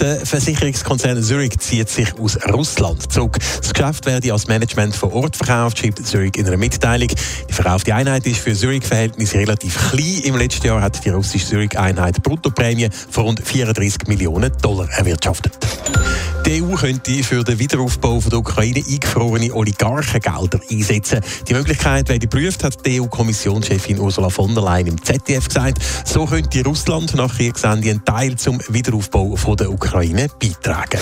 Der Versicherungskonzern Zurich zieht sich aus Russland zurück. Das Geschäft werde als Management vor Ort verkauft, schreibt Zurich in einer Mitteilung. Die verkaufte Einheit ist für Zurich-Verhältnisse relativ klein. Im letzten Jahr hat die russische Zurich-Einheit Bruttoprämie von rund 34 Millionen Dollar erwirtschaftet. Die EU könnte für den Wiederaufbau von der Ukraine eingefrorene Oligarchengelder einsetzen. Die Möglichkeit werde geprüft, hat die EU-Kommissionschefin Ursula von der Leyen im ZDF gesagt. So könnte Russland nach Kriegsende einen Teil zum Wiederaufbau von der Ukraine beitragen.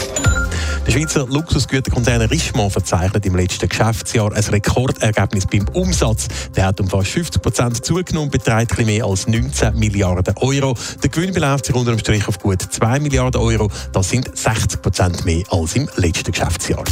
Der Schweizer Luxusgüterkonzern Richemont verzeichnet im letzten Geschäftsjahr ein Rekordergebnis beim Umsatz. Der hat um fast 50 Prozent zugenommen, beträgt ein mehr als 19 Milliarden Euro. Der Gewinn beläuft sich unter dem Strich auf gut 2 Milliarden Euro. Das sind 60 Prozent mehr als im letzten Geschäftsjahr.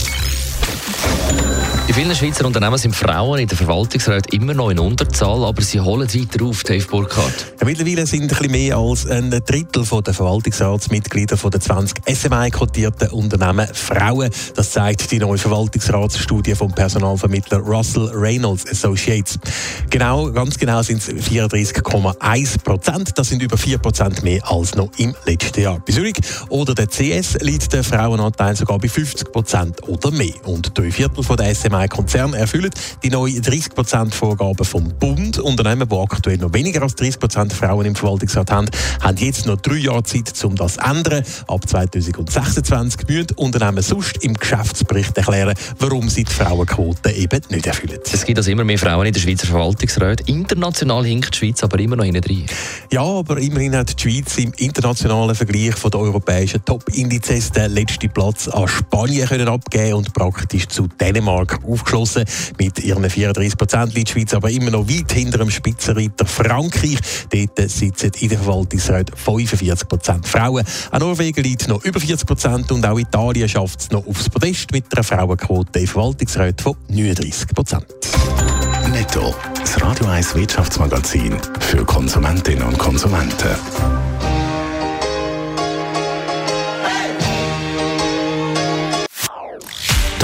In vielen Schweizer Unternehmen sind Frauen in der Verwaltungsrat immer noch in Unterzahl, aber sie holen weiter auf, Dave Burkhardt. Mittlerweile sind ein bisschen mehr als ein Drittel der Verwaltungsratsmitglieder der 20 SMI-kotierten Unternehmen Frauen. Das zeigt die neue Verwaltungsratsstudie vom Personalvermittler Russell Reynolds Associates. Genau, ganz genau sind es 34,1 Prozent. Das sind über 4 Prozent mehr als noch im letzten Jahr. Bei Zürich oder der CS liegt der Frauenanteil sogar bei 50 Prozent oder mehr. Und drei Viertel der SMI-Konzerne erfüllen die neue 30 Prozent Vorgabe vom Bund. Unternehmen, die aktuell noch weniger als 30 Prozent Frauen im Verwaltungsrat haben, haben jetzt noch drei Jahre Zeit, um das zu ändern. Ab 2026 müssen Unternehmen sonst im Geschäftsbericht erklären, warum sie die Frauenquote eben nicht erfüllen. Es gibt also immer mehr Frauen in der Schweizer Verwaltungsrat. International hinkt die Schweiz aber immer noch hinten rein. Ja, aber immerhin hat die Schweiz im internationalen Vergleich von der europäischen Top-Indizes den letzten Platz an Spanien können abgeben und praktisch zu Dänemark aufgeschlossen. Mit ihren 34 Prozent die Schweiz aber immer noch weit hinter dem Spitzenreiter Frankreich. Dort sitzen in der Verwaltungsrat 45 Prozent Frauen. Auch Norwegen liegt noch über 40 Prozent und auch Italien schafft es noch aufs Podest mit einer Frauenquote im Verwaltungsrat von 39 Prozent. Netto. Das Radio 1 Wirtschaftsmagazin für Konsumentinnen und Konsumenten.